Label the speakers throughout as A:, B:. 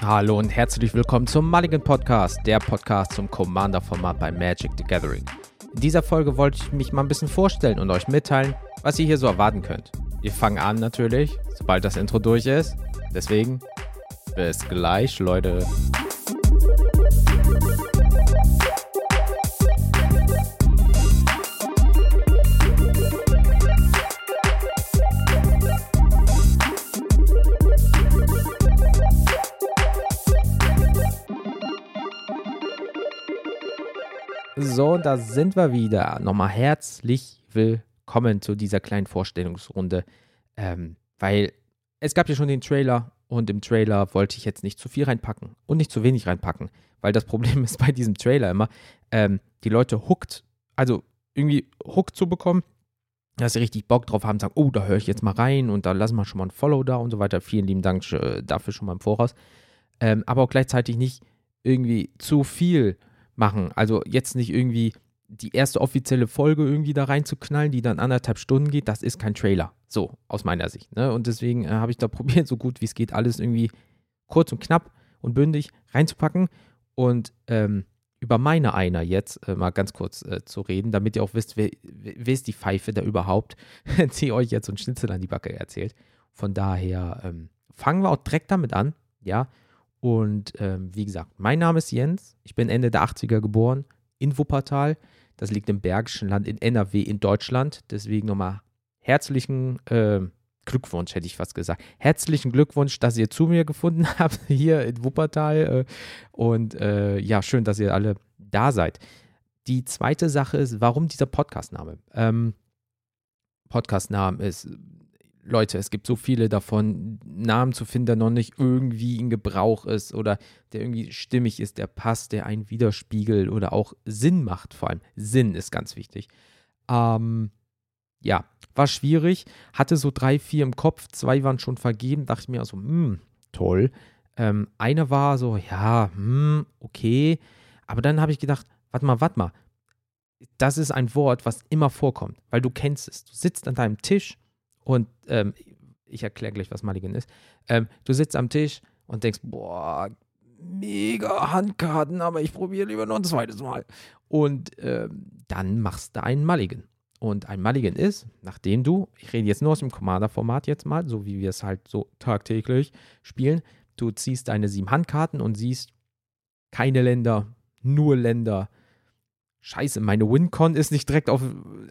A: Hallo und herzlich willkommen zum Mulligan Podcast, der Podcast zum Commander-Format bei Magic the Gathering. In dieser Folge wollte ich mich mal ein bisschen vorstellen und euch mitteilen, was ihr hier so erwarten könnt. Wir fangen an natürlich, sobald das Intro durch ist. Deswegen, bis gleich, Leute. So, und da sind wir wieder. Nochmal herzlich willkommen zu dieser kleinen Vorstellungsrunde. Ähm, weil es gab ja schon den Trailer und im Trailer wollte ich jetzt nicht zu viel reinpacken und nicht zu wenig reinpacken. Weil das Problem ist bei diesem Trailer immer, ähm, die Leute hookt, also irgendwie hookt zu bekommen, dass sie richtig Bock drauf haben, sagen, oh, da höre ich jetzt mal rein und da lassen wir schon mal ein Follow da und so weiter. Vielen lieben Dank äh, dafür schon mal im Voraus. Ähm, aber auch gleichzeitig nicht irgendwie zu viel machen. Also jetzt nicht irgendwie die erste offizielle Folge irgendwie da reinzuknallen, die dann anderthalb Stunden geht, das ist kein Trailer. So, aus meiner Sicht. Ne? Und deswegen äh, habe ich da probiert, so gut wie es geht, alles irgendwie kurz und knapp und bündig reinzupacken. Und ähm, über meine einer jetzt äh, mal ganz kurz äh, zu reden, damit ihr auch wisst, wer, wer ist die Pfeife da überhaupt, die euch jetzt so ein Schnitzel an die Backe erzählt. Von daher ähm, fangen wir auch direkt damit an, ja. Und ähm, wie gesagt, mein Name ist Jens. Ich bin Ende der 80er geboren in Wuppertal. Das liegt im Bergischen Land in NRW in Deutschland. Deswegen nochmal herzlichen äh, Glückwunsch, hätte ich fast gesagt. Herzlichen Glückwunsch, dass ihr zu mir gefunden habt hier in Wuppertal. Äh, und äh, ja, schön, dass ihr alle da seid. Die zweite Sache ist, warum dieser Podcastname? Ähm, Podcastname ist Leute, es gibt so viele davon, Namen zu finden, der noch nicht irgendwie in Gebrauch ist oder der irgendwie stimmig ist, der passt, der einen widerspiegelt oder auch Sinn macht, vor allem. Sinn ist ganz wichtig. Ähm, ja, war schwierig, hatte so drei, vier im Kopf, zwei waren schon vergeben, dachte ich mir also, hm, toll. Ähm, eine war so, ja, hm, okay. Aber dann habe ich gedacht, warte mal, warte mal. Das ist ein Wort, was immer vorkommt, weil du kennst es. Du sitzt an deinem Tisch und ähm, ich erkläre gleich, was Mulligan ist. Ähm, du sitzt am Tisch und denkst, boah, mega Handkarten, aber ich probiere lieber noch ein zweites Mal. Und ähm, dann machst du einen Mulligan. Und ein Mulligan ist, nachdem du, ich rede jetzt nur aus dem Commander-Format jetzt mal, so wie wir es halt so tagtäglich spielen, du ziehst deine sieben Handkarten und siehst keine Länder, nur Länder. Scheiße, meine Wincon ist nicht direkt auf,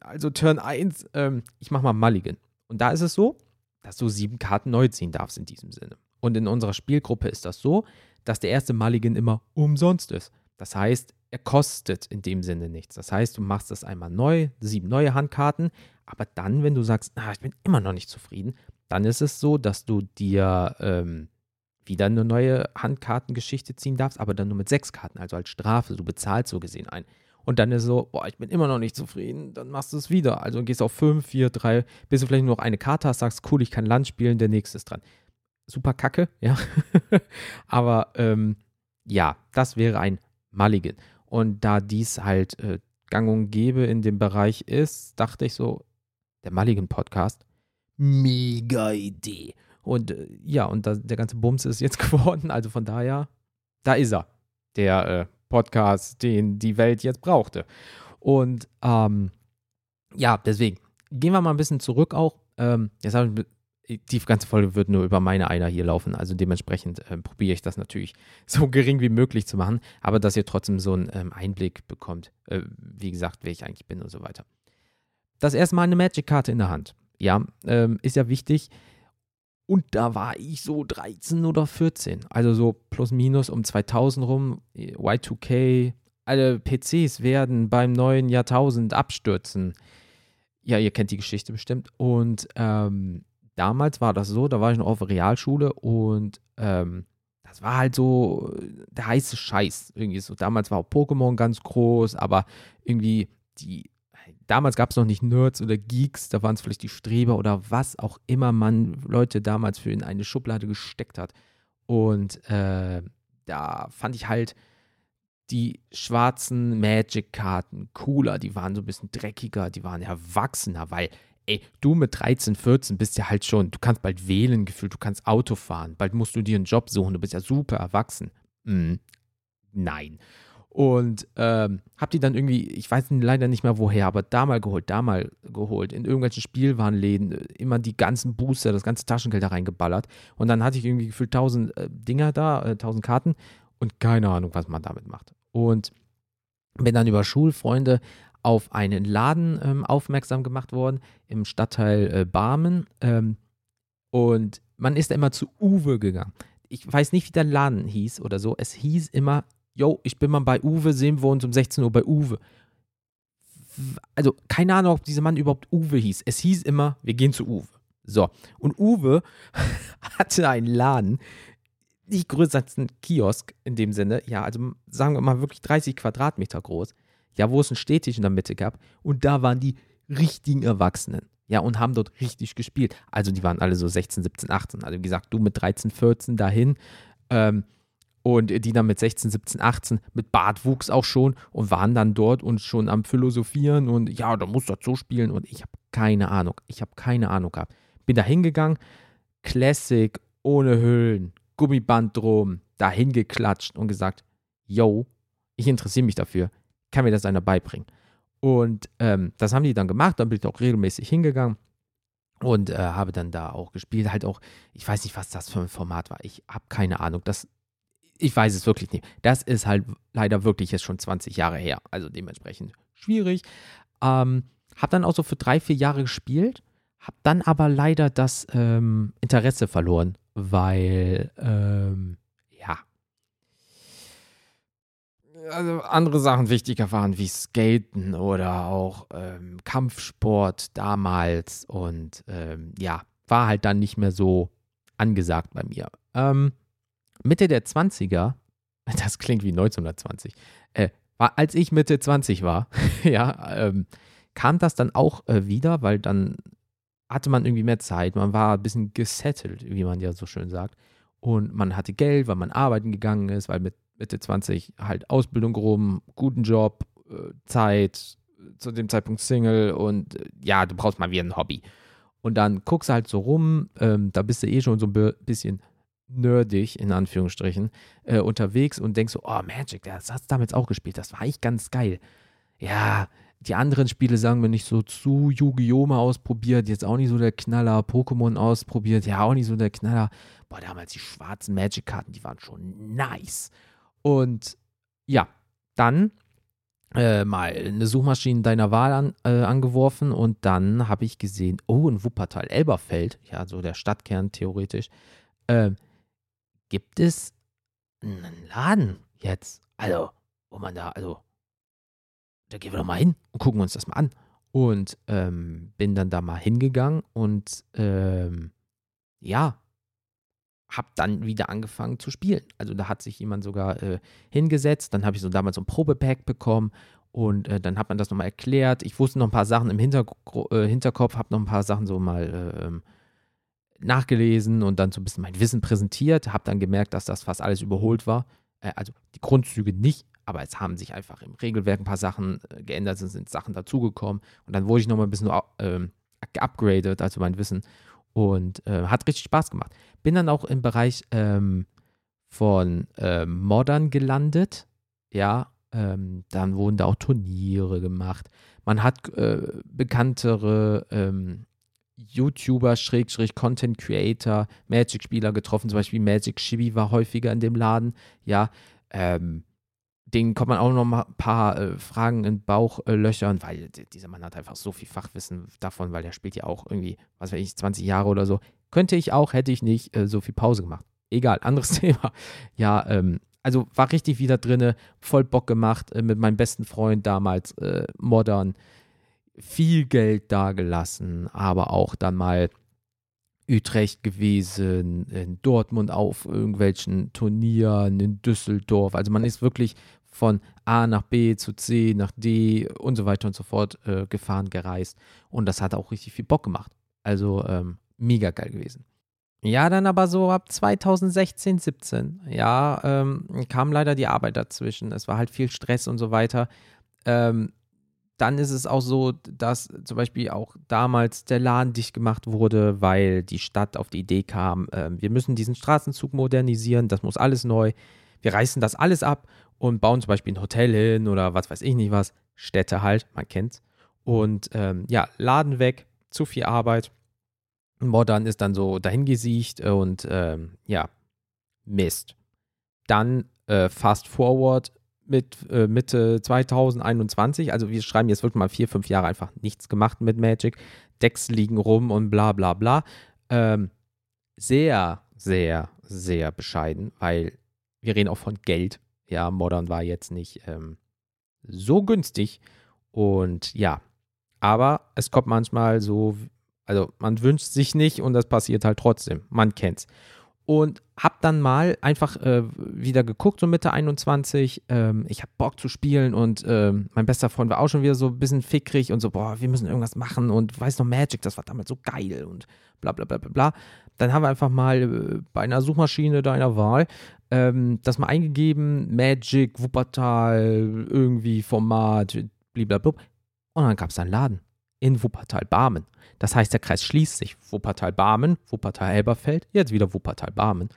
A: also Turn 1, ähm, ich mach mal Mulligan. Und da ist es so, dass du sieben Karten neu ziehen darfst in diesem Sinne. Und in unserer Spielgruppe ist das so, dass der erste Mulligan immer umsonst ist. Das heißt, er kostet in dem Sinne nichts. Das heißt, du machst das einmal neu, sieben neue Handkarten, aber dann, wenn du sagst, ah, ich bin immer noch nicht zufrieden, dann ist es so, dass du dir ähm, wieder eine neue Handkartengeschichte ziehen darfst, aber dann nur mit sechs Karten, also als Strafe. Du bezahlst so gesehen ein und dann ist so, boah, ich bin immer noch nicht zufrieden, dann machst du es wieder. Also gehst auf 5, 4, 3, bis du vielleicht nur noch eine Karte hast, sagst, cool, ich kann Land spielen, der nächste ist dran. Super kacke, ja. Aber ähm, ja, das wäre ein Mulligan. Und da dies halt äh, gang und gäbe in dem Bereich ist, dachte ich so, der Mulligan-Podcast, mega Idee. Und äh, ja, und da, der ganze Bums ist jetzt geworden. Also von daher, da ist er, der äh, Podcast, den die Welt jetzt brauchte. Und ähm, ja, deswegen gehen wir mal ein bisschen zurück auch. Ähm, jetzt habe ich, die ganze Folge wird nur über meine Einer hier laufen, also dementsprechend äh, probiere ich das natürlich so gering wie möglich zu machen, aber dass ihr trotzdem so einen ähm, Einblick bekommt, äh, wie gesagt, wer ich eigentlich bin und so weiter. Das erste Mal eine Magic-Karte in der Hand. Ja, ähm, ist ja wichtig. Und da war ich so 13 oder 14. Also so plus minus um 2000 rum. Y2K. Alle PCs werden beim neuen Jahrtausend abstürzen. Ja, ihr kennt die Geschichte bestimmt. Und ähm, damals war das so, da war ich noch auf der Realschule und ähm, das war halt so der heiße Scheiß. Irgendwie so. Damals war auch Pokémon ganz groß, aber irgendwie die damals gab es noch nicht Nerds oder Geeks, da waren es vielleicht die Streber oder was auch immer man Leute damals für in eine Schublade gesteckt hat. Und äh, da fand ich halt die schwarzen Magic-Karten cooler, die waren so ein bisschen dreckiger, die waren erwachsener, weil, ey, du mit 13, 14 bist ja halt schon, du kannst bald wählen gefühlt, du kannst Auto fahren, bald musst du dir einen Job suchen, du bist ja super erwachsen. Mm, nein. Und ähm, hab die dann irgendwie, ich weiß leider nicht mehr woher, aber da mal geholt, da mal geholt, in irgendwelchen Spielwarenläden, äh, immer die ganzen Booster, das ganze Taschengeld da reingeballert. Und dann hatte ich irgendwie gefühlt tausend äh, Dinger da, äh, tausend Karten und keine Ahnung, was man damit macht. Und bin dann über Schulfreunde auf einen Laden ähm, aufmerksam gemacht worden im Stadtteil äh, Barmen. Ähm, und man ist da immer zu Uwe gegangen. Ich weiß nicht, wie der Laden hieß oder so. Es hieß immer, yo, ich bin mal bei Uwe, sehen wir uns um 16 Uhr bei Uwe. Also keine Ahnung, ob dieser Mann überhaupt Uwe hieß. Es hieß immer, wir gehen zu Uwe. So, und Uwe hatte einen Laden, nicht größer als ein Kiosk in dem Sinne, ja, also sagen wir mal wirklich 30 Quadratmeter groß, ja, wo es ein Städtisch in der Mitte gab und da waren die richtigen Erwachsenen, ja, und haben dort richtig gespielt. Also die waren alle so 16, 17, 18, also wie gesagt, du mit 13, 14 dahin ähm, und die dann mit 16, 17, 18 mit Bartwuchs auch schon und waren dann dort und schon am Philosophieren und ja, da muss das so spielen und ich habe keine Ahnung, ich habe keine Ahnung gehabt. Bin da hingegangen, Classic, ohne Hüllen, Gummiband drum, dahin geklatscht und gesagt, yo, ich interessiere mich dafür, kann mir das einer beibringen. Und ähm, das haben die dann gemacht, dann bin ich auch regelmäßig hingegangen und äh, habe dann da auch gespielt. Halt auch, ich weiß nicht, was das für ein Format war. Ich habe keine Ahnung. Das, ich weiß es wirklich nicht. Das ist halt leider wirklich jetzt schon 20 Jahre her. Also dementsprechend schwierig. Ähm, habe dann auch so für drei, vier Jahre gespielt, habe dann aber leider das ähm, Interesse verloren weil, ähm, ja, also andere Sachen wichtiger waren wie Skaten oder auch ähm, Kampfsport damals und ähm, ja, war halt dann nicht mehr so angesagt bei mir. Ähm, Mitte der 20er, das klingt wie 1920, äh, als ich Mitte 20 war, ja, ähm, kam das dann auch äh, wieder, weil dann hatte man irgendwie mehr Zeit, man war ein bisschen gesettelt, wie man ja so schön sagt. Und man hatte Geld, weil man arbeiten gegangen ist, weil mit Mitte 20 halt Ausbildung rum, guten Job, äh, Zeit, zu dem Zeitpunkt Single und äh, ja, du brauchst mal wieder ein Hobby. Und dann guckst du halt so rum, ähm, da bist du eh schon so ein bisschen nerdig, in Anführungsstrichen, äh, unterwegs und denkst so, oh, Magic, das hast du damals auch gespielt, das war eigentlich ganz geil. Ja, die anderen Spiele sagen wir nicht so zu. Yu-Gi-Oh! mal ausprobiert, jetzt auch nicht so der Knaller. Pokémon ausprobiert, ja auch nicht so der Knaller. Boah, damals die schwarzen Magic-Karten, die waren schon nice. Und ja, dann äh, mal eine Suchmaschine deiner Wahl an, äh, angeworfen und dann habe ich gesehen, oh, in Wuppertal, Elberfeld, ja, so der Stadtkern theoretisch, äh, gibt es einen Laden jetzt. Also, wo man da, also da gehen wir doch mal hin und gucken uns das mal an. Und ähm, bin dann da mal hingegangen und ähm, ja, habe dann wieder angefangen zu spielen. Also da hat sich jemand sogar äh, hingesetzt, dann habe ich so damals so ein Probepack bekommen und äh, dann hat man das nochmal erklärt. Ich wusste noch ein paar Sachen im Hinter äh, Hinterkopf, habe noch ein paar Sachen so mal äh, ähm, nachgelesen und dann so ein bisschen mein Wissen präsentiert, habe dann gemerkt, dass das fast alles überholt war. Äh, also die Grundzüge nicht, aber es haben sich einfach im Regelwerk ein paar Sachen äh, geändert, es sind Sachen dazugekommen und dann wurde ich nochmal ein bisschen ähm, geupgradet, also mein Wissen und äh, hat richtig Spaß gemacht. Bin dann auch im Bereich ähm, von ähm, Modern gelandet, ja, ähm, dann wurden da auch Turniere gemacht. Man hat äh, bekanntere ähm, YouTuber, Schrägstrich, Content Creator, Magic-Spieler getroffen, zum Beispiel Magic Shibi war häufiger in dem Laden, ja, ähm, den kommt man auch noch mal ein paar äh, Fragen in den Bauch äh, weil dieser Mann hat einfach so viel Fachwissen davon, weil der spielt ja auch irgendwie, was weiß ich, 20 Jahre oder so. Könnte ich auch, hätte ich nicht äh, so viel Pause gemacht. Egal, anderes Thema. Ja, ähm, also war richtig wieder drinne, voll Bock gemacht äh, mit meinem besten Freund damals, äh, Modern. Viel Geld dagelassen, aber auch dann mal Utrecht gewesen, in Dortmund auf irgendwelchen Turnieren, in Düsseldorf. Also man ist wirklich von A nach B zu C nach D und so weiter und so fort äh, gefahren, gereist. Und das hat auch richtig viel Bock gemacht. Also ähm, mega geil gewesen. Ja, dann aber so ab 2016, 17. Ja, ähm, kam leider die Arbeit dazwischen. Es war halt viel Stress und so weiter. Ähm, dann ist es auch so, dass zum Beispiel auch damals der Laden dicht gemacht wurde, weil die Stadt auf die Idee kam, äh, wir müssen diesen Straßenzug modernisieren, das muss alles neu. Wir reißen das alles ab und bauen zum Beispiel ein Hotel hin oder was weiß ich nicht was. Städte halt, man kennt's. Und ähm, ja, Laden weg, zu viel Arbeit. Modern ist dann so dahingesiegt und ähm, ja, Mist. Dann äh, Fast Forward mit äh, Mitte 2021, also wir schreiben jetzt wirklich mal vier, fünf Jahre einfach nichts gemacht mit Magic. Decks liegen rum und bla bla bla. Ähm, sehr, sehr, sehr bescheiden, weil wir reden auch von Geld. Ja, Modern war jetzt nicht ähm, so günstig. Und ja, aber es kommt manchmal so, also man wünscht sich nicht und das passiert halt trotzdem. Man kennt's und hab dann mal einfach äh, wieder geguckt, so Mitte 21. Ähm, ich hab Bock zu spielen und ähm, mein bester Freund war auch schon wieder so ein bisschen fickrig und so, boah, wir müssen irgendwas machen und weiß noch Magic, das war damals so geil und bla bla bla bla bla. Dann haben wir einfach mal äh, bei einer Suchmaschine deiner Wahl ähm, das mal eingegeben, Magic, Wuppertal, irgendwie Format, blablabla. Und dann gab es einen Laden in Wuppertal-Barmen. Das heißt, der Kreis schließt sich. Wuppertal-Barmen, Wuppertal-Elberfeld, jetzt wieder Wuppertal-Barmen.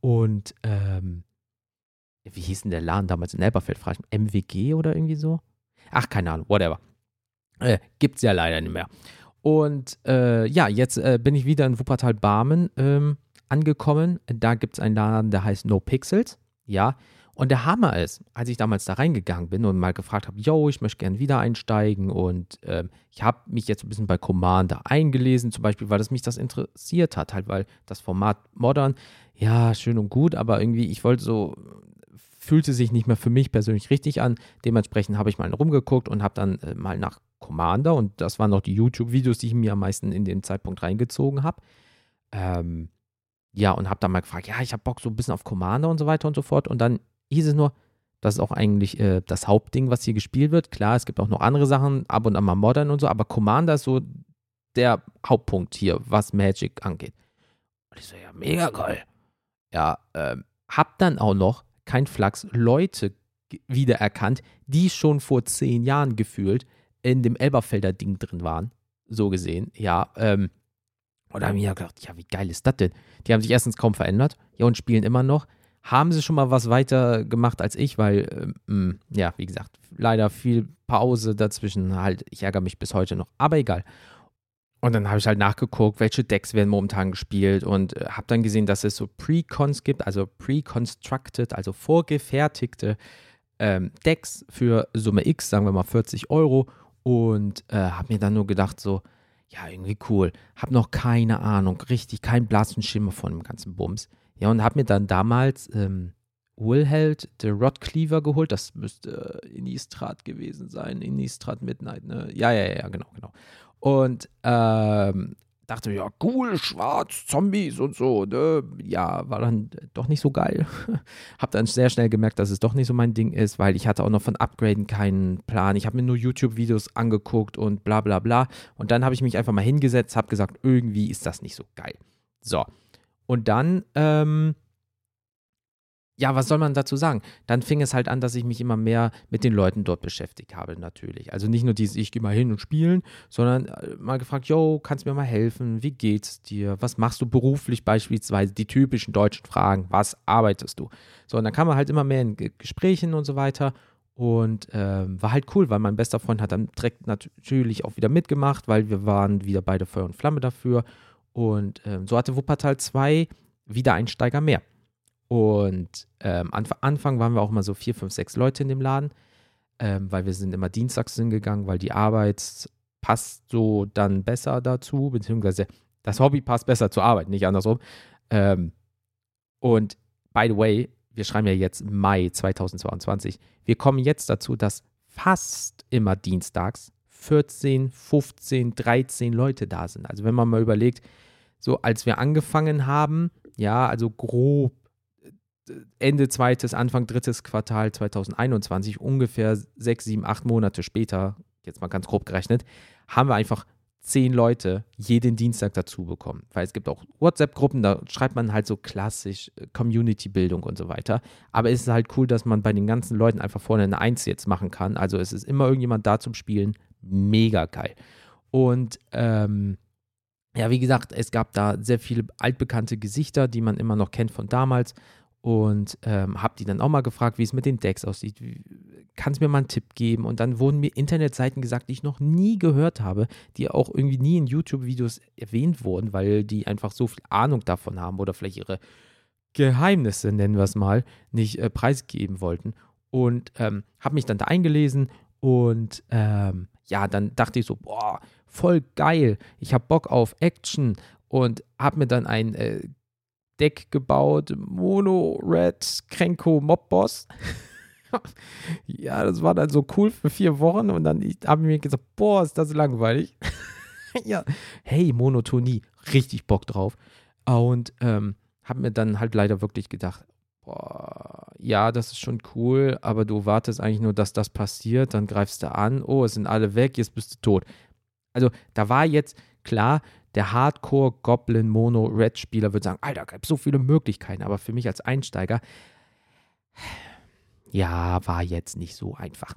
A: Und ähm, wie hieß denn der Laden damals in Elberfeld? Frage ich mich, MWG oder irgendwie so? Ach, keine Ahnung, whatever. Äh, gibt's ja leider nicht mehr. Und äh, ja, jetzt äh, bin ich wieder in Wuppertal-Barmen ähm, angekommen. Da gibt es einen Laden, der heißt No Pixels. Ja, und der Hammer ist, als ich damals da reingegangen bin und mal gefragt habe, yo, ich möchte gerne wieder einsteigen und ähm, ich habe mich jetzt ein bisschen bei Commander eingelesen, zum Beispiel, weil das mich das interessiert hat, halt, weil das Format Modern, ja, schön und gut, aber irgendwie, ich wollte so, fühlte sich nicht mehr für mich persönlich richtig an. Dementsprechend habe ich mal rumgeguckt und habe dann äh, mal nach Commander und das waren noch die YouTube-Videos, die ich mir am meisten in dem Zeitpunkt reingezogen habe. Ähm, ja, und habe dann mal gefragt, ja, ich habe Bock so ein bisschen auf Commander und so weiter und so fort. Und dann hieß es nur, das ist auch eigentlich äh, das Hauptding, was hier gespielt wird. Klar, es gibt auch noch andere Sachen, ab und an mal Modern und so, aber Commander ist so der Hauptpunkt hier, was Magic angeht. Und ich so, ja, mega geil. Ja, ähm, hab dann auch noch, kein Flachs, Leute wiedererkannt, die schon vor zehn Jahren gefühlt in dem Elberfelder Ding drin waren. So gesehen, ja. Ähm, und da haben wir gedacht, ja, wie geil ist das denn? Die haben sich erstens kaum verändert, ja, und spielen immer noch haben sie schon mal was weiter gemacht als ich, weil, ähm, ja, wie gesagt, leider viel Pause dazwischen. Halt, ich ärgere mich bis heute noch, aber egal. Und dann habe ich halt nachgeguckt, welche Decks werden momentan gespielt und äh, habe dann gesehen, dass es so Pre-Cons gibt, also Pre-Constructed, also vorgefertigte ähm, Decks für Summe X, sagen wir mal 40 Euro. Und äh, habe mir dann nur gedacht, so, ja, irgendwie cool. Habe noch keine Ahnung, richtig, kein blassen Schimmer von dem ganzen Bums. Ja, und habe mir dann damals ähm, Wilheld, der Rod Cleaver geholt. Das müsste äh, Innistrad gewesen sein. Innistrad Midnight, ne? Ja, ja, ja, genau, genau. Und ähm, dachte mir, ja, cool, schwarz, Zombies und so, ne? Ja, war dann doch nicht so geil. hab dann sehr schnell gemerkt, dass es doch nicht so mein Ding ist, weil ich hatte auch noch von Upgraden keinen Plan. Ich habe mir nur YouTube-Videos angeguckt und bla bla bla. Und dann habe ich mich einfach mal hingesetzt, habe gesagt, irgendwie ist das nicht so geil. So, und dann, ähm, ja, was soll man dazu sagen? Dann fing es halt an, dass ich mich immer mehr mit den Leuten dort beschäftigt habe, natürlich. Also nicht nur dieses, ich gehe mal hin und spielen, sondern äh, mal gefragt, yo, kannst du mir mal helfen? Wie geht's dir? Was machst du beruflich beispielsweise? Die typischen deutschen Fragen, was arbeitest du? So, und dann kam man halt immer mehr in Gesprächen und so weiter. Und ähm, war halt cool, weil mein bester Freund hat dann direkt natürlich auch wieder mitgemacht, weil wir waren wieder beide Feuer und Flamme dafür. Und ähm, so hatte Wuppertal zwei Wiedereinsteiger mehr. Und ähm, am Anfang waren wir auch immer so vier, fünf, sechs Leute in dem Laden, ähm, weil wir sind immer dienstags hingegangen, weil die Arbeit passt so dann besser dazu, beziehungsweise das Hobby passt besser zur Arbeit, nicht andersrum. Ähm, und by the way, wir schreiben ja jetzt Mai 2022. Wir kommen jetzt dazu, dass fast immer dienstags 14, 15, 13 Leute da sind. Also wenn man mal überlegt, so als wir angefangen haben, ja, also grob äh, Ende zweites, Anfang drittes Quartal 2021, ungefähr sechs, sieben, acht Monate später, jetzt mal ganz grob gerechnet, haben wir einfach zehn Leute jeden Dienstag dazu bekommen. Weil es gibt auch WhatsApp-Gruppen, da schreibt man halt so klassisch äh, Community-Bildung und so weiter. Aber es ist halt cool, dass man bei den ganzen Leuten einfach vorne eine Eins jetzt machen kann. Also es ist immer irgendjemand da zum Spielen. Mega geil. Und ähm, ja, wie gesagt, es gab da sehr viele altbekannte Gesichter, die man immer noch kennt von damals und ähm, habe die dann auch mal gefragt, wie es mit den Decks aussieht. Kannst mir mal einen Tipp geben? Und dann wurden mir Internetseiten gesagt, die ich noch nie gehört habe, die auch irgendwie nie in YouTube-Videos erwähnt wurden, weil die einfach so viel Ahnung davon haben oder vielleicht ihre Geheimnisse, nennen wir es mal, nicht äh, preisgeben wollten. Und ähm, habe mich dann da eingelesen und ähm, ja, dann dachte ich so, boah, voll geil, ich habe Bock auf Action und habe mir dann ein äh, Deck gebaut. Mono Red Krenko Mob Boss. ja, das war dann so cool für vier Wochen und dann habe ich mir gesagt, boah, ist das langweilig. ja, hey, Monotonie, richtig Bock drauf. Und ähm, habe mir dann halt leider wirklich gedacht, boah, ja, das ist schon cool, aber du wartest eigentlich nur, dass das passiert, dann greifst du an, oh, es sind alle weg, jetzt bist du tot. Also da war jetzt klar, der Hardcore-Goblin-Mono-Red-Spieler würde sagen, Alter, gibt so viele Möglichkeiten. Aber für mich als Einsteiger, ja, war jetzt nicht so einfach.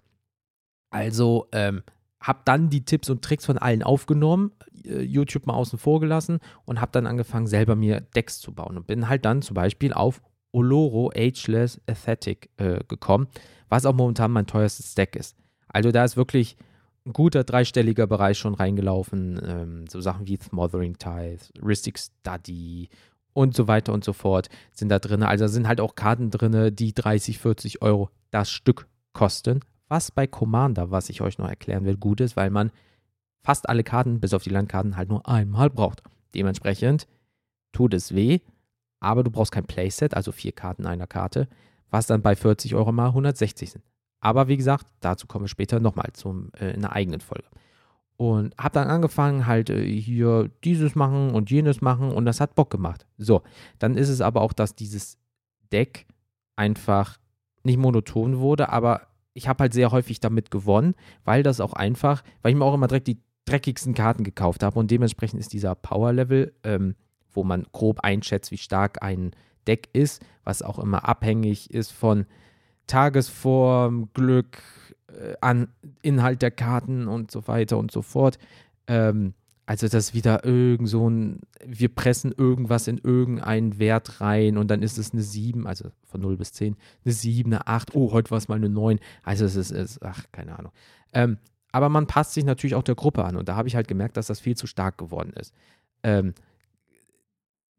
A: Also, ähm, habe dann die Tipps und Tricks von allen aufgenommen, äh, YouTube mal außen vor gelassen und habe dann angefangen, selber mir Decks zu bauen. Und bin halt dann zum Beispiel auf Oloro Ageless Aesthetic äh, gekommen, was auch momentan mein teuerstes Deck ist. Also da ist wirklich ein guter dreistelliger Bereich schon reingelaufen. Ähm, so Sachen wie Smothering Tithe, Ristic Study und so weiter und so fort sind da drin. Also sind halt auch Karten drin, die 30, 40 Euro das Stück kosten. Was bei Commander, was ich euch noch erklären will, gut ist, weil man fast alle Karten, bis auf die Landkarten, halt nur einmal braucht. Dementsprechend tut es weh, aber du brauchst kein Playset, also vier Karten einer Karte, was dann bei 40 Euro mal 160 sind. Aber wie gesagt, dazu komme ich später nochmal äh, in einer eigenen Folge. Und habe dann angefangen, halt äh, hier dieses machen und jenes machen und das hat Bock gemacht. So, dann ist es aber auch, dass dieses Deck einfach nicht monoton wurde, aber ich habe halt sehr häufig damit gewonnen, weil das auch einfach, weil ich mir auch immer direkt die dreckigsten Karten gekauft habe und dementsprechend ist dieser Power-Level, ähm, wo man grob einschätzt, wie stark ein Deck ist, was auch immer abhängig ist von Tagesform, Glück, äh, an Inhalt der Karten und so weiter und so fort. Ähm, also das ist wieder irgend so ein, wir pressen irgendwas in irgendeinen Wert rein und dann ist es eine 7, also von 0 bis 10, eine 7, eine 8, oh, heute war es mal eine 9. Also es ist, ist ach, keine Ahnung. Ähm, aber man passt sich natürlich auch der Gruppe an und da habe ich halt gemerkt, dass das viel zu stark geworden ist. Ähm,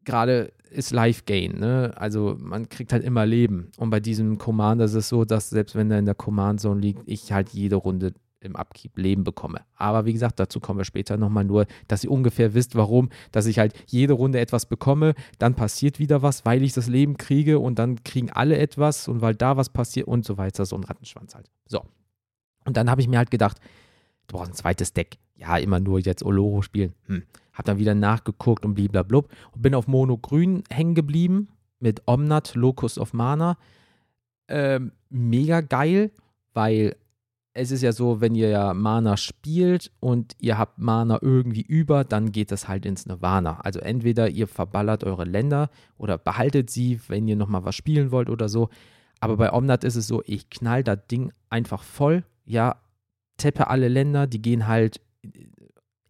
A: gerade ist Life Gain, ne? Also man kriegt halt immer Leben. Und bei diesem Commander ist es so, dass selbst wenn er in der Command Zone liegt, ich halt jede Runde im Upkeep Leben bekomme. Aber wie gesagt, dazu kommen wir später nochmal nur, dass ihr ungefähr wisst, warum, dass ich halt jede Runde etwas bekomme, dann passiert wieder was, weil ich das Leben kriege und dann kriegen alle etwas und weil da was passiert und so weiter, so ein Rattenschwanz halt. So. Und dann habe ich mir halt gedacht, du brauchst ein zweites Deck. Ja, immer nur jetzt Oloro spielen. Hm. Hab dann wieder nachgeguckt und bliblablub und bin auf Mono Grün hängen geblieben mit Omnat, Locus of Mana. Ähm, mega geil, weil es ist ja so, wenn ihr ja Mana spielt und ihr habt Mana irgendwie über, dann geht das halt ins Nirvana. Also entweder ihr verballert eure Länder oder behaltet sie, wenn ihr nochmal was spielen wollt oder so. Aber bei Omnat ist es so, ich knall das Ding einfach voll, ja, teppe alle Länder, die gehen halt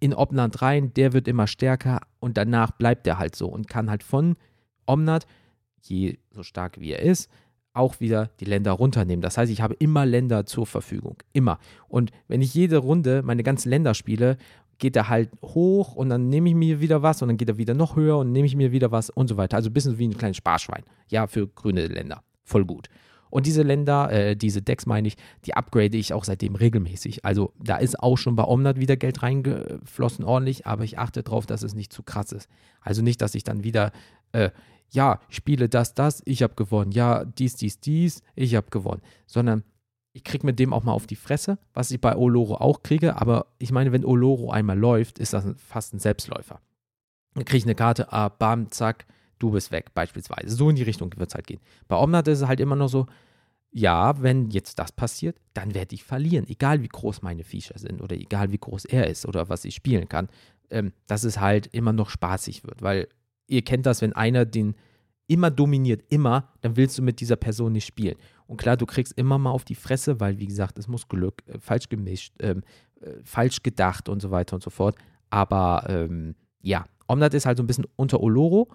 A: in Omnat rein, der wird immer stärker und danach bleibt er halt so und kann halt von Omnat, je so stark wie er ist, auch wieder die Länder runternehmen. Das heißt, ich habe immer Länder zur Verfügung. Immer. Und wenn ich jede Runde meine ganzen Länder spiele, geht er halt hoch und dann nehme ich mir wieder was und dann geht er wieder noch höher und nehme ich mir wieder was und so weiter. Also ein bisschen wie ein kleines Sparschwein. Ja, für grüne Länder. Voll gut. Und diese Länder, äh, diese Decks meine ich, die upgrade ich auch seitdem regelmäßig. Also da ist auch schon bei Omnat wieder Geld reingeflossen ordentlich, aber ich achte darauf, dass es nicht zu krass ist. Also nicht, dass ich dann wieder, äh, ja, spiele das, das, ich habe gewonnen. Ja, dies, dies, dies, ich habe gewonnen. Sondern ich kriege mit dem auch mal auf die Fresse, was ich bei Oloro auch kriege. Aber ich meine, wenn Oloro einmal läuft, ist das fast ein Selbstläufer. Dann kriege ich eine Karte, ah, bam, zack, du bist weg, beispielsweise. So in die Richtung wird es halt gehen. Bei Omnat ist es halt immer noch so, ja, wenn jetzt das passiert, dann werde ich verlieren, egal wie groß meine Features sind oder egal wie groß er ist oder was ich spielen kann, ähm, dass es halt immer noch spaßig wird, weil ihr kennt das, wenn einer den immer dominiert, immer, dann willst du mit dieser Person nicht spielen. Und klar, du kriegst immer mal auf die Fresse, weil, wie gesagt, es muss Glück, äh, falsch gemischt, ähm, äh, falsch gedacht und so weiter und so fort. Aber ähm, ja, Omnat ist halt so ein bisschen unter Oloro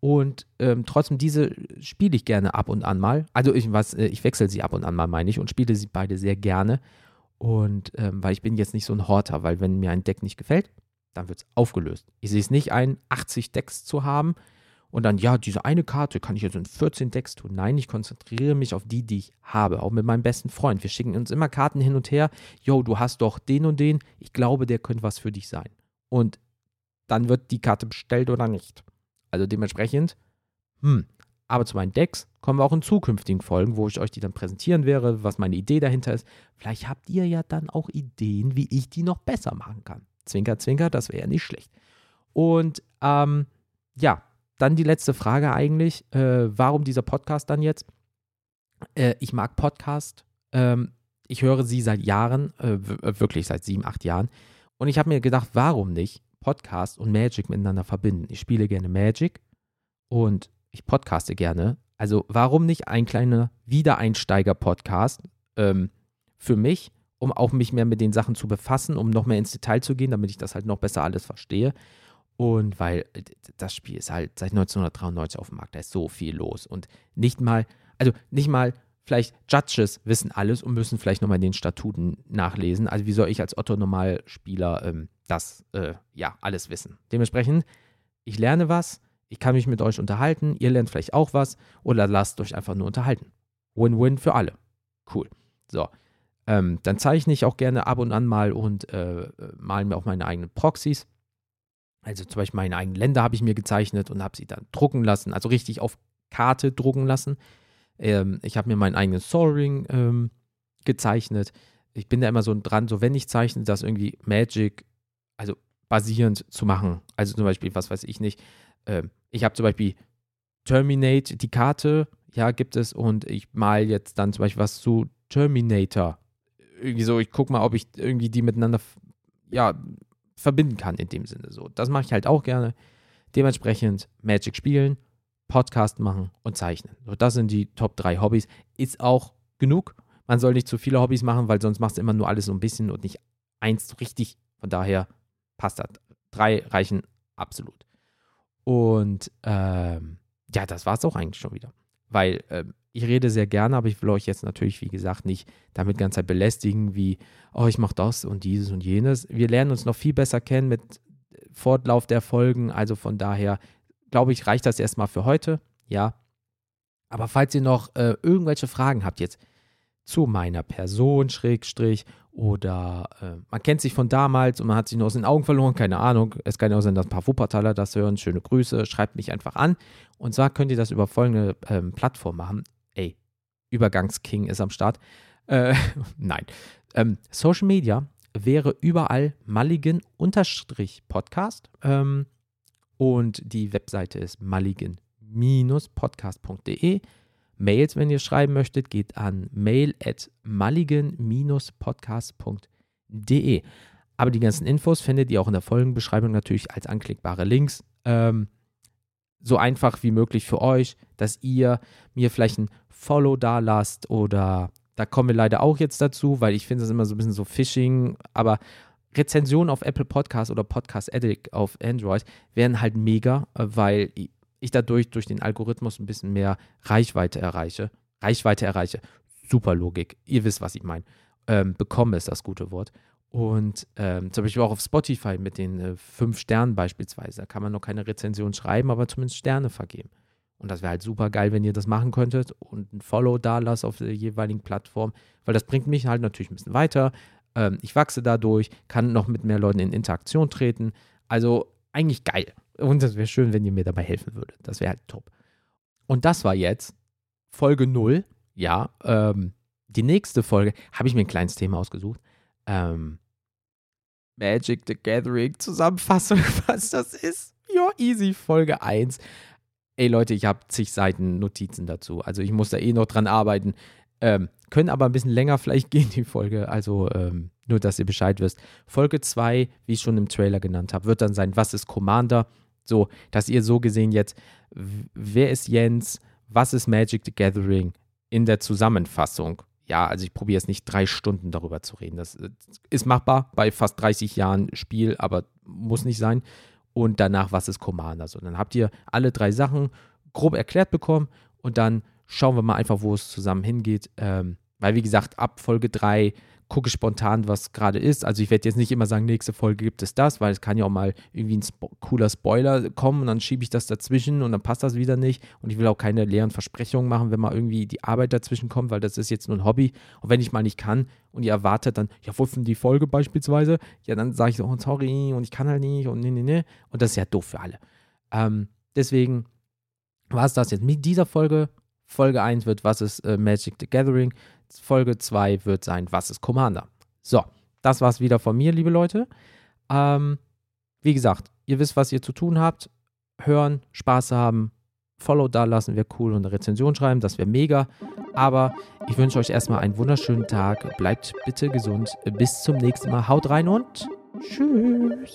A: und ähm, trotzdem, diese spiele ich gerne ab und an mal. Also ich, was, äh, ich wechsle sie ab und an mal, meine ich, und spiele sie beide sehr gerne. Und ähm, weil ich bin jetzt nicht so ein Horter, weil wenn mir ein Deck nicht gefällt, dann wird es aufgelöst. Ich sehe es nicht ein, 80 Decks zu haben und dann, ja, diese eine Karte kann ich jetzt in 14 Decks tun. Nein, ich konzentriere mich auf die, die ich habe, auch mit meinem besten Freund. Wir schicken uns immer Karten hin und her. Yo, du hast doch den und den. Ich glaube, der könnte was für dich sein. Und dann wird die Karte bestellt oder nicht. Also dementsprechend, hm. Aber zu meinen Decks kommen wir auch in zukünftigen Folgen, wo ich euch die dann präsentieren werde, was meine Idee dahinter ist. Vielleicht habt ihr ja dann auch Ideen, wie ich die noch besser machen kann. Zwinker, zwinker, das wäre ja nicht schlecht. Und ähm, ja, dann die letzte Frage eigentlich. Äh, warum dieser Podcast dann jetzt? Äh, ich mag Podcast. Ähm, ich höre sie seit Jahren, äh, äh wirklich seit sieben, acht Jahren. Und ich habe mir gedacht, warum nicht Podcast und Magic miteinander verbinden? Ich spiele gerne Magic und ich podcaste gerne. Also warum nicht ein kleiner Wiedereinsteiger-Podcast ähm, für mich, um auch mich mehr mit den Sachen zu befassen, um noch mehr ins Detail zu gehen, damit ich das halt noch besser alles verstehe. Und weil äh, das Spiel ist halt seit 1993 auf dem Markt, da ist so viel los. Und nicht mal, also nicht mal, vielleicht Judges wissen alles und müssen vielleicht nochmal in den Statuten nachlesen. Also wie soll ich als Otto-Normalspieler ähm, das, äh, ja, alles wissen? Dementsprechend, ich lerne was, ich kann mich mit euch unterhalten, ihr lernt vielleicht auch was oder lasst euch einfach nur unterhalten. Win-win für alle. Cool. So. Ähm, dann zeichne ich auch gerne ab und an mal und äh, male mir auch meine eigenen Proxys. Also zum Beispiel meine eigenen Länder habe ich mir gezeichnet und habe sie dann drucken lassen, also richtig auf Karte drucken lassen. Ähm, ich habe mir meinen eigenen Soul ähm, gezeichnet. Ich bin da immer so dran, so wenn ich zeichne, das irgendwie Magic, also basierend zu machen. Also zum Beispiel, was weiß ich nicht. Ähm, ich habe zum Beispiel Terminate, die Karte, ja, gibt es und ich mal jetzt dann zum Beispiel was zu Terminator. Irgendwie so, ich gucke mal, ob ich irgendwie die miteinander, ja, verbinden kann in dem Sinne. So, das mache ich halt auch gerne. Dementsprechend Magic spielen, Podcast machen und zeichnen. So, das sind die Top 3 Hobbys. Ist auch genug. Man soll nicht zu viele Hobbys machen, weil sonst machst du immer nur alles so ein bisschen und nicht eins richtig. Von daher passt das. Drei reichen absolut. Und ähm, ja, das war es auch eigentlich schon wieder. Weil ähm, ich rede sehr gerne, aber ich will euch jetzt natürlich, wie gesagt, nicht damit ganze Zeit belästigen, wie, oh, ich mache das und dieses und jenes. Wir lernen uns noch viel besser kennen mit Fortlauf der Folgen. Also von daher, glaube ich, reicht das erstmal für heute. Ja. Aber falls ihr noch äh, irgendwelche Fragen habt jetzt zu meiner Person, Schrägstrich, oder äh, man kennt sich von damals und man hat sich nur aus den Augen verloren, keine Ahnung. Es kann ja auch sein, dass ein paar Wuppertaler das hören. Schöne Grüße, schreibt mich einfach an. Und zwar könnt ihr das über folgende ähm, Plattform machen. Ey, Übergangsking ist am Start. Äh, nein. Ähm, Social Media wäre überall Mulligan-Podcast. Ähm, und die Webseite ist mulligan-podcast.de. Mails, wenn ihr schreiben möchtet, geht an mail at mulligan-podcast.de. Aber die ganzen Infos findet ihr auch in der Folgenbeschreibung natürlich als anklickbare Links. Ähm, so einfach wie möglich für euch, dass ihr mir vielleicht ein Follow da lasst oder da kommen wir leider auch jetzt dazu, weil ich finde es immer so ein bisschen so Phishing, aber Rezensionen auf Apple Podcast oder Podcast Addict auf Android wären halt mega, weil ich dadurch durch den Algorithmus ein bisschen mehr Reichweite erreiche. Reichweite erreiche. Super Logik. Ihr wisst, was ich meine. Ähm, bekomme ist das gute Wort. Und ähm, zum Beispiel auch auf Spotify mit den äh, fünf Sternen beispielsweise. Da kann man noch keine Rezension schreiben, aber zumindest Sterne vergeben. Und das wäre halt super geil, wenn ihr das machen könntet und ein Follow da lasst auf der jeweiligen Plattform, weil das bringt mich halt natürlich ein bisschen weiter. Ähm, ich wachse dadurch, kann noch mit mehr Leuten in Interaktion treten. Also eigentlich geil. Und es wäre schön, wenn ihr mir dabei helfen würdet. Das wäre halt top. Und das war jetzt Folge 0. Ja, ähm, die nächste Folge habe ich mir ein kleines Thema ausgesucht. Ähm, Magic the Gathering Zusammenfassung, was das ist. Ja, easy, Folge 1. Ey Leute, ich habe zig Seiten Notizen dazu. Also ich muss da eh noch dran arbeiten. Ähm, können aber ein bisschen länger vielleicht gehen, die Folge. Also ähm, nur, dass ihr Bescheid wisst. Folge 2, wie ich schon im Trailer genannt habe, wird dann sein, was ist Commander? So, dass ihr so gesehen jetzt, wer ist Jens? Was ist Magic the Gathering in der Zusammenfassung? Ja, also ich probiere jetzt nicht drei Stunden darüber zu reden. Das äh, ist machbar bei fast 30 Jahren Spiel, aber muss nicht sein. Und danach, was ist Commander? So, dann habt ihr alle drei Sachen grob erklärt bekommen und dann schauen wir mal einfach, wo es zusammen hingeht. Ähm, weil, wie gesagt, ab Folge 3 gucke spontan, was gerade ist. Also ich werde jetzt nicht immer sagen, nächste Folge gibt es das, weil es kann ja auch mal irgendwie ein spo cooler Spoiler kommen und dann schiebe ich das dazwischen und dann passt das wieder nicht. Und ich will auch keine leeren Versprechungen machen, wenn mal irgendwie die Arbeit dazwischen kommt, weil das ist jetzt nur ein Hobby. Und wenn ich mal nicht kann und ihr erwartet dann, ja, wo die Folge beispielsweise? Ja, dann sage ich so, oh, sorry und ich kann halt nicht und ne, ne, ne. Und das ist ja doof für alle. Ähm, deswegen war es das jetzt mit dieser Folge. Folge 1 wird, was ist äh, Magic the Gathering? Folge 2 wird sein, was ist Commander? So, das war's wieder von mir, liebe Leute. Ähm, wie gesagt, ihr wisst, was ihr zu tun habt. Hören, Spaß haben, Follow da lassen wäre cool und eine Rezension schreiben, das wäre mega. Aber ich wünsche euch erstmal einen wunderschönen Tag. Bleibt bitte gesund. Bis zum nächsten Mal. Haut rein und tschüss.